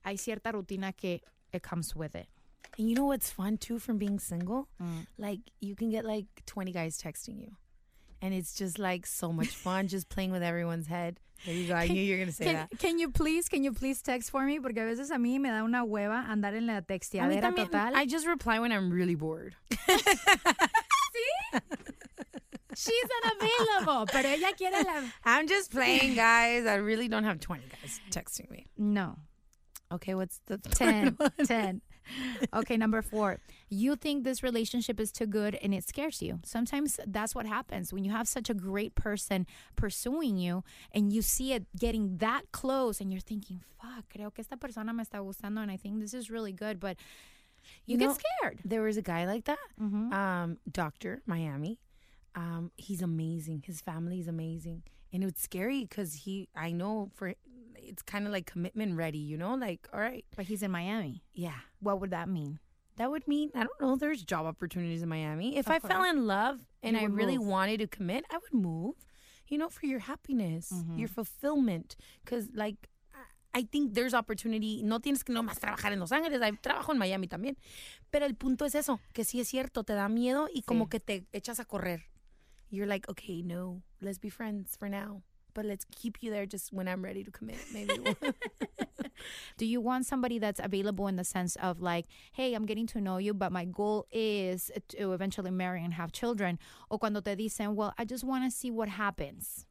hay cierta rutina que it comes with it. And you know what's fun too from being single? Mm. Like you can get like 20 guys texting you. And it's just like so much fun just playing with everyone's head. There you go. I knew you were going to say Can, that. can you please, can you please text for me? Porque a veces a mí me da una hueva andar en la texteadera también, total. I just reply when I'm really bored. [laughs] See? She's unavailable, pero ella quiere la... I'm just playing, guys. I really don't have 20 guys texting me. No. Okay, what's the [laughs] 10, 10. Okay, number four. You think this relationship is too good and it scares you. Sometimes that's what happens when you have such a great person pursuing you and you see it getting that close and you're thinking, fuck, creo que esta persona me está gustando and I think this is really good, but you, get know, scared. There was a guy like that. Mhm. Um, Doctor Miami. Um, he's amazing. His family is amazing, and it's scary because he. I know for it's kind of like commitment ready. You know, like all right, But he's in Miami. yeah. What would that mean? That would mean I don't know. There's job opportunities in Miami. If Of I fell in love and I really move. wanted to commit, I would move. You know, for your happiness, mm-hmm. your fulfillment. Because like, I- I think there's opportunity. No tienes que nomás trabajar en Los Ángeles. Hay trabajo en Miami también. Pero el punto es eso, que sí es cierto, te da miedo y como que te echas a correr. You're like, okay, no, let's be friends for now. But let's keep you there just when I'm ready to commit. Maybe. [laughs] [laughs] Do you want somebody that's available in the sense of like, hey, I'm getting to know you, but my goal is to eventually marry and have children? O cuando te dicen, well, I just want to see what happens.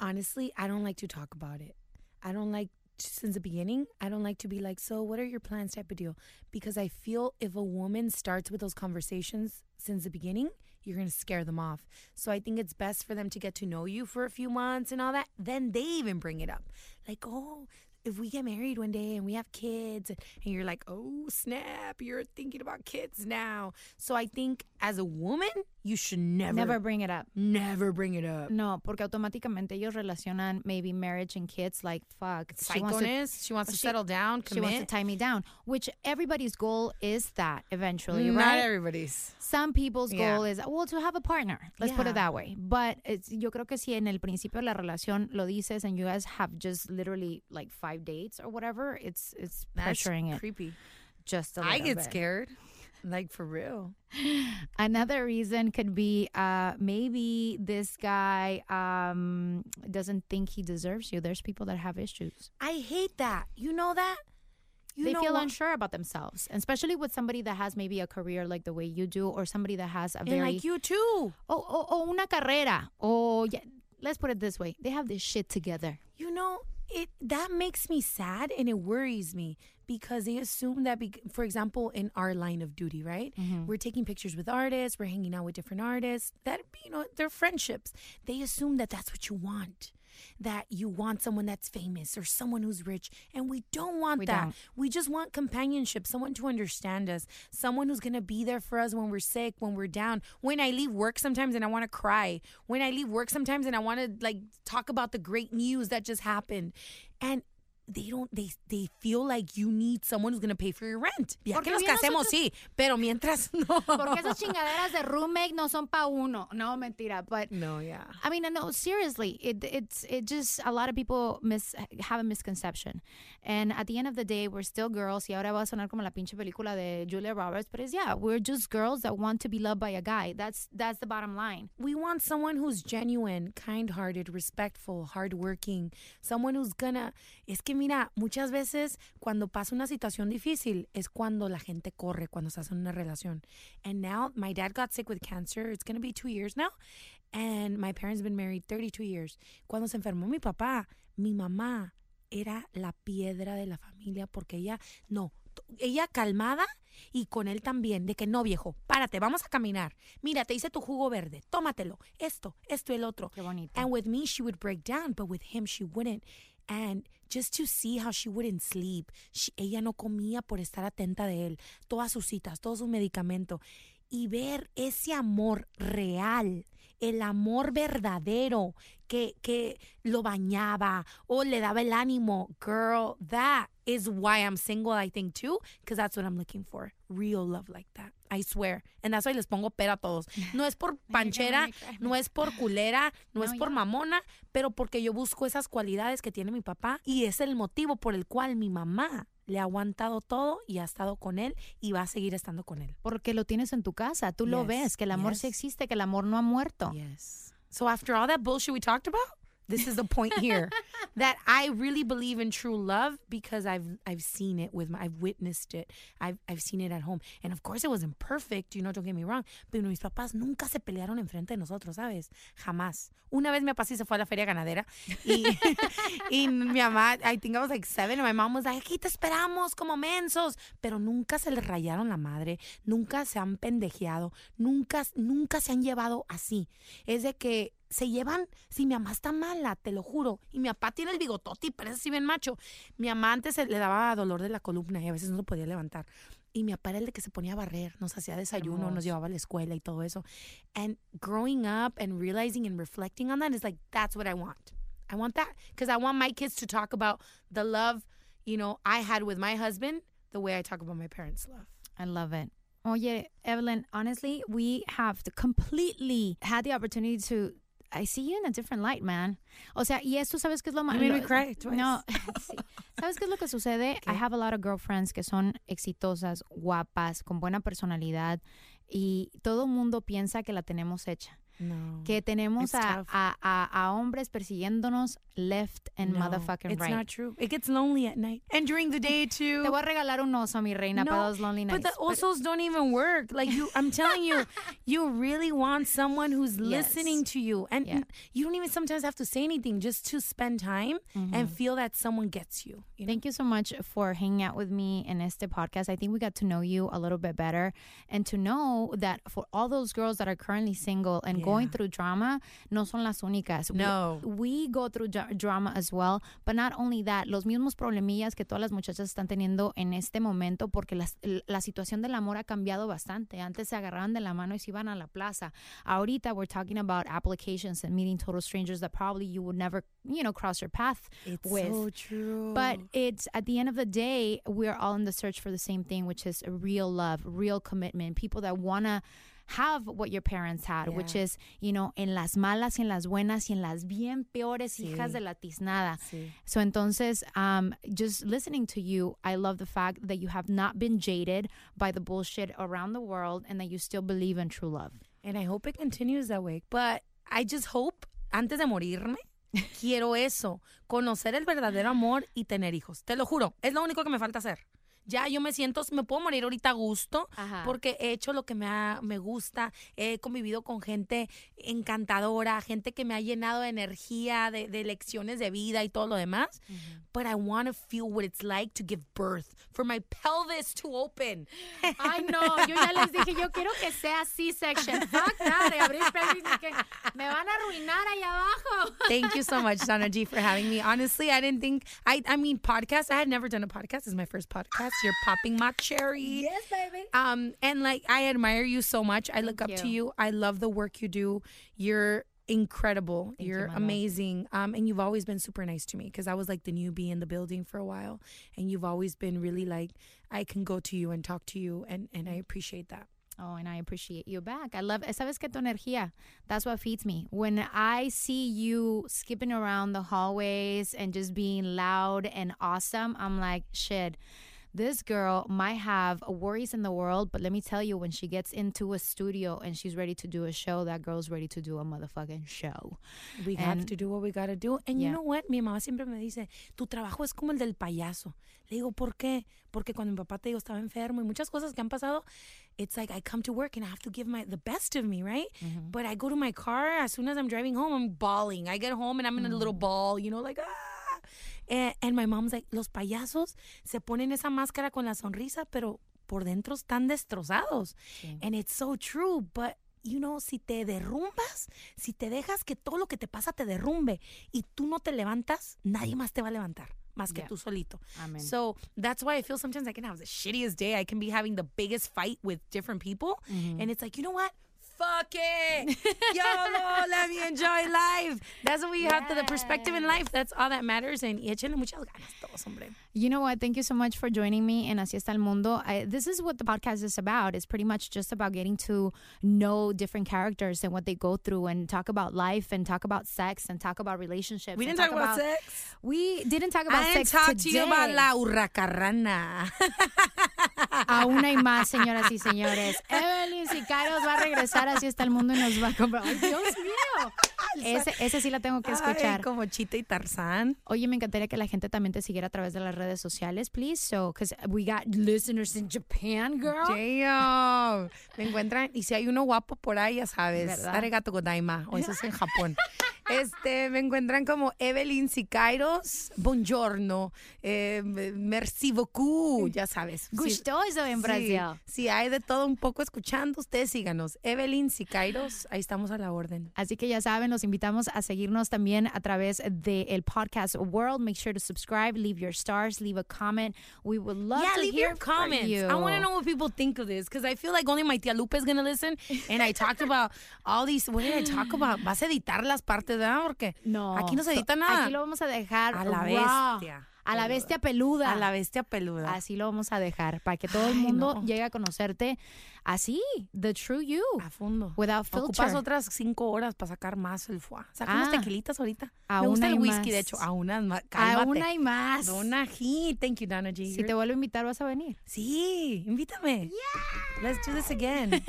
honestly, I don't like to talk about it. I don't like since the beginning. I don't like to be like, so what are your plans type of deal because I feel if a woman starts with those conversations since the beginning, you're going to scare them off. So I think it's best for them to get to know you for a few months and all that. Then they even bring it up. Like, "Oh, if we get married one day and we have kids and you're like, "Oh, snap, you're thinking about kids now." So I think as a woman, you should never Never bring it up. never bring it up. No, porque automáticamente ellos relacionan maybe marriage and kids like, fuck. she wants to- She wants to she- settle down, She wants to tie me down, which everybody's goal is that eventually, Not right? everybody's. Some people's Yeah. goal is, well, to have a partner. Let's put it that way. But it's, yo creo que si en el principio de la relación lo dices and you guys have just literally like five dates or whatever, it's it's That's pressuring it creepy. just a I little get bit. scared. Like for real. [sighs] Another reason could be uh, maybe this guy um, doesn't think he deserves you. There's people that have issues. I hate that. You know that? You they know feel what? unsure about themselves, especially with somebody that has maybe a career like the way you do, or somebody that has a And very like you too. oh, oh, oh una carrera. Oh, yeah. Let's put it this way: they have this shit together. You know, it that makes me sad and it worries me because they assume that, be, for example, in our line of duty, right? Mm-hmm. We're taking pictures with artists, we're hanging out with different artists. That you know, they're friendships. They assume that that's what you want. That you want someone that's famous or someone who's rich, and we don't want We that. don't. We just want companionship, someone to understand us, someone who's gonna be there for us when we're sick, when we're down. When I leave work sometimes and I wanna cry. When I leave work sometimes and I wanna like talk about the great news that just happened. And they don't, they, they feel like you need someone who's going to pay for your rent. Ya que nos casemos, sí, pero mientras [laughs] no. Porque esas chingaderas de roommate no son pa uno. No, mentira. But No, yeah. I mean, no, seriously, it it's it just a lot of people mis have a misconception, and at the end of the day, we're still girls. Y ahora va a sonar como la pinche película de Julia Roberts, but it's yeah, we're just girls that want to be loved by a guy. That's that's the bottom line. We want someone who's genuine, kind-hearted, respectful, hardworking, someone who's gonna. Es que mira, muchas veces cuando pasa una situación difícil es cuando la gente corre cuando estás en una relación. And now my dad got sick with cancer. It's gonna be two years now, and my parents been married 32 years. Cuando se enfermó mi papá, mi mamá era la piedra de la familia porque ella no, ella calmada y con él también, de que no, viejo, párate, vamos a caminar. Mira, te hice tu jugo verde, tómatelo. Esto, esto el otro. Qué bonito. And with me, she would break down, but with him, she wouldn't. And just to see how she wouldn't sleep, she- ella no comía por estar atenta de él, todas sus citas, todo su medicamento. Y ver ese amor real, el amor verdadero que, que lo bañaba o le daba el ánimo. Girl, that is why I'm single, I think, too, because that's what I'm looking for. Real love like that. I swear. And that's why les pongo pero a todos. No es por [laughs] panchera, no es por culera, no, es por mamona, pero porque yo busco esas cualidades que tiene mi papá y es el motivo por el cual mi mamá le ha aguantado todo y ha estado con él y va a seguir estando con él. Porque lo tienes en tu casa, tú lo ves, que el amor sí yes. existe, que el amor no ha muerto. Yes. So after all that bullshit we talked about, this is the point here [laughs] that I really believe in true love because I've I've seen it with my I've witnessed it. I've I've seen it at home. And of course it wasn't perfect, you know, don't get me wrong. Pero mis papás nunca se pelearon enfrente de nosotros, ¿sabes? Jamás. Una vez mi papá sí se fue a la feria ganadera y, [laughs] y mi mamá, I think I was like seven, and my mom was like, aquí te esperamos como mensos. Pero nunca se le rayaron la madre, nunca se han pendejeado, nunca, nunca se han llevado así. Es de que se llevan, si mi mamá está mala, te lo juro, y mi papá tiene el bigotote y parece así bien macho. Mi mamá antes se- le daba dolor de la columna y a veces no podía levantar. Y mi papá era el de que se ponía a barrer, nos hacía desayuno, nos llevaba a la escuela y todo eso. And growing up and realizing and reflecting on that is like, that's what I want. I want that because I want my kids to talk about the love, you know, I had with my husband the way I talk about my parents' love. I love it. Oye, Evelyn, honestly, we have completely had the opportunity to. I see you in a different light, man. O sea, y esto, ¿sabes qué es lo más? Twice. No, [laughs] sí. ¿Sabes qué es lo que sucede? I have a lot of girlfriends que son exitosas, guapas, con buena personalidad y todo el mundo piensa que la tenemos hecha. No. Que tenemos It's a, a, a, a hombres persiguiéndonos left and No, motherfucking it's right. not true. It gets lonely at night and during the day [laughs] too. Te voy a regalar un oso, mi reina, para those lonely nights. but the osos don't even work. Like you, I'm telling you, [laughs] you really want someone who's Yes. listening to you, and Yeah. you don't even sometimes have to say anything, just to spend time and mm-hmm. feel that someone gets you. you know? Thank you so much for hanging out with me in este podcast. I think we got to know you a little bit better and to know that for all those girls that are currently single and going Yeah. through drama, no son las únicas. We- No. We, go through dra- drama as well, but not only that, los mismos problemillas que todas las muchachas están teniendo en este momento porque las- la situación del amor ha cambiado bastante. Antes se agarraban de la mano y se iban a la plaza. Ahorita we're talking about applications and meeting total strangers that probably you would never, you know, cross your path It's with. so true. But it's at the end of the day, we're all in the search for the same thing, which is real love, real commitment, people that want to have what your parents had, which is, you know, en las malas en las buenas y en las bien peores Sí. hijas de la tiznada. Sí. So entonces, um, just listening to you, I love the fact that you have not been jaded by the bullshit around the world and that you still believe in true love. And I hope it continues that way. But I just hope, antes de morirme, [laughs] quiero eso, conocer el verdadero amor y tener hijos. Te lo juro, es lo único que me falta hacer. Ya yo me siento, me puedo morir ahorita a gusto Ajá. porque he hecho lo que me, ha- me gusta, he convivido con gente encantadora, gente que me ha llenado de energía, de, de lecciones de vida y todo lo demás. But I want to feel what it's like to give birth, for my pelvis to open. Ay, no, yo ya les dije, yo quiero que sea C-section. Fuck that, abrir pelvis que me van a arruinar allá abajo. Thank you so much, Donna G, for having me. Honestly, I didn't think I. I mean, podcast. I had never done a podcast. This is my first podcast. You're popping my cherry. Yes, baby. Um, and like I admire you so much. I look up Thank to you. you. I love the work you do. You're incredible. Thank you, You're love. amazing. Um, and you've always been super nice to me because I was like the newbie in the building for a while. And you've always been really like, I can go to you and talk to you. And, and I appreciate that. Oh, and I appreciate you back. I love, sabes que tu energía, that's what feeds me. When I see you skipping around the hallways and just being loud and awesome, I'm like, shit. This girl might have worries in the world, but let me tell you, when she gets into a studio and she's ready to do a show, that girl's ready to do a motherfucking show. We have to do what we gotta do. And you know what? Mi mamá siempre me dice, tu trabajo es como el del payaso. Le digo, ¿por qué? Porque cuando mi papá te digo estaba enfermo y muchas cosas que han pasado, it's like I come to work and I have to give my the best of me, right? But I go to my car as soon as I'm driving home, I'm bawling. I get home and I'm in a little ball, you know, like ah. And, and my mom's like, los payasos se ponen esa máscara con la sonrisa, pero por dentro están destrozados. And it's so true, but you know, si te derrumbas, si te dejas que todo lo que te pasa te derrumbe y tú no te levantas, nadie más te va a levantar. Más que tú solito. Amen. So that's why I feel sometimes I can have the shittiest day. I can be having the biggest fight with different people. And it's like, you know what? Fuck it. [laughs] YOLO, let me enjoy life. That's what we have to the perspective in life. That's all that matters. And échenle muchas ganas todos, hombre. You know what? Thank you so much for joining me in Así está el mundo. I, this is what the podcast is about. It's pretty much just about getting to know different characters and what they go through and talk about life and talk about sex and talk about relationships. We didn't talk about sex. We didn't talk about I didn't sex talk to you about today. la hurracarrana. [laughs] Aún hay más, señoras y señores. Evelyn Sicarios va a regresar Así está el mundo y nos va a comprar. ¡Ay, Dios mío! Ese, ese sí la tengo que escuchar. Ay, como Chita y Tarzán. Oye, me encantaría que la gente también te siguiera a través de las redes sociales, please. So, because we got listeners in Japan, girl. Damn. Me encuentran, y si hay uno guapo por ahí, ya sabes, ¿Verdad? Arigato godaima, o eso es en Japón. [laughs] Este, me encuentran como Evelyn Sicairos, buongiorno, eh, merci beaucoup, ya sabes. Sí, Gustoso en sí, Brasil. Si hay de todo un poco escuchando, ustedes síganos. Evelyn Sicairos, ahí estamos a la orden. Así que ya saben, los invitamos a seguirnos también a través del podcast World. Make sure to subscribe, leave your stars, leave a comment. We would love yeah, to leave hear your comments. you. I want to know what people think of this because I feel like only my tia Lupe is going to listen. And I talked about all these. What did I talk about? Vas a editar las partes, ¿verdad? Porque No, aquí no se edita nada. Aquí lo vamos a dejar A la bestia A la bestia peluda. A la bestia peluda. Así lo vamos a dejar para que todo el Ay, mundo no. llegue a conocerte así, the true you, a fondo. without filter. Ocupas otras cinco horas para sacar más el foie. Saca unos Ah. tequilitas ahorita. Aún Me gusta hay el whisky, más. de hecho. A unas más. Aún Cálmate. hay más. Donna G. Thank you, Donna G. Si You're- te vuelvo a invitar, vas a venir. Sí, invítame. Let's do this again.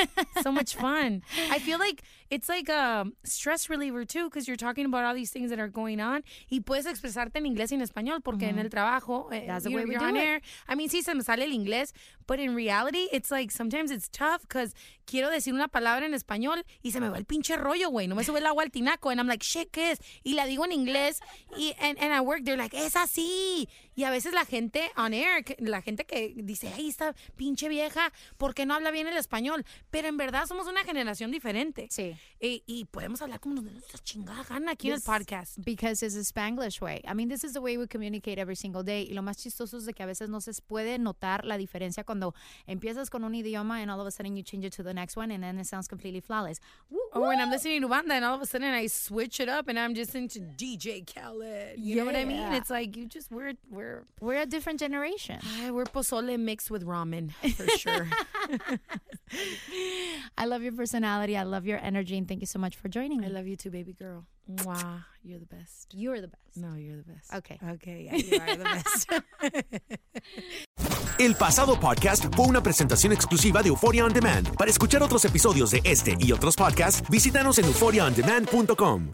so much fun. I feel like it's like a stress reliever too, because you're talking about all these things that are going on. Y puedes expresarte en inglés y en español, porque en el trabajo, eh, That's the you're, way we you're do on it. air. I mean, sí se me sale el inglés, but in reality, it's like sometimes it's tough, because quiero decir una palabra en español y se me va el pinche rollo, güey. No me sube el agua al tinaco. And I'm like, shit, ¿qué es? Y la digo en inglés y and, and at work, they're like, es así. Y a veces la gente on air, la gente que dice, ay, esta pinche vieja, ¿por qué no habla bien el español? Pero en verdad somos una generación diferente. Sí. Y, y podemos hablar como nuestra chingada gana aquí en el podcast. Because it's a Spanglish way. I mean, this is the way we communicate every single day. Y lo más chistoso es de que a veces no se puede notar la diferencia cuando empiezas con un idioma and all of a sudden you change it to the next one and then it sounds completely flawless. Woo, Or when I'm listening to banda and all of a sudden I switch it up and I'm just into DJ Khaled. You know what I mean? It's like you just we're we're We're a different generation. we're pozole mixed with ramen for sure. [laughs] I love your personality. I love your energy. And thank you so much for joining me. I love you too, baby girl. Mwah, you're the best. You're the best. No, you're the best. Okay. Okay, yeah, you are the best. [laughs] El pasado podcast fue una presentación exclusiva de Euphoria On Demand. Para escuchar otros episodios de este y otros podcasts, visítanos en euphoriaondemand.com.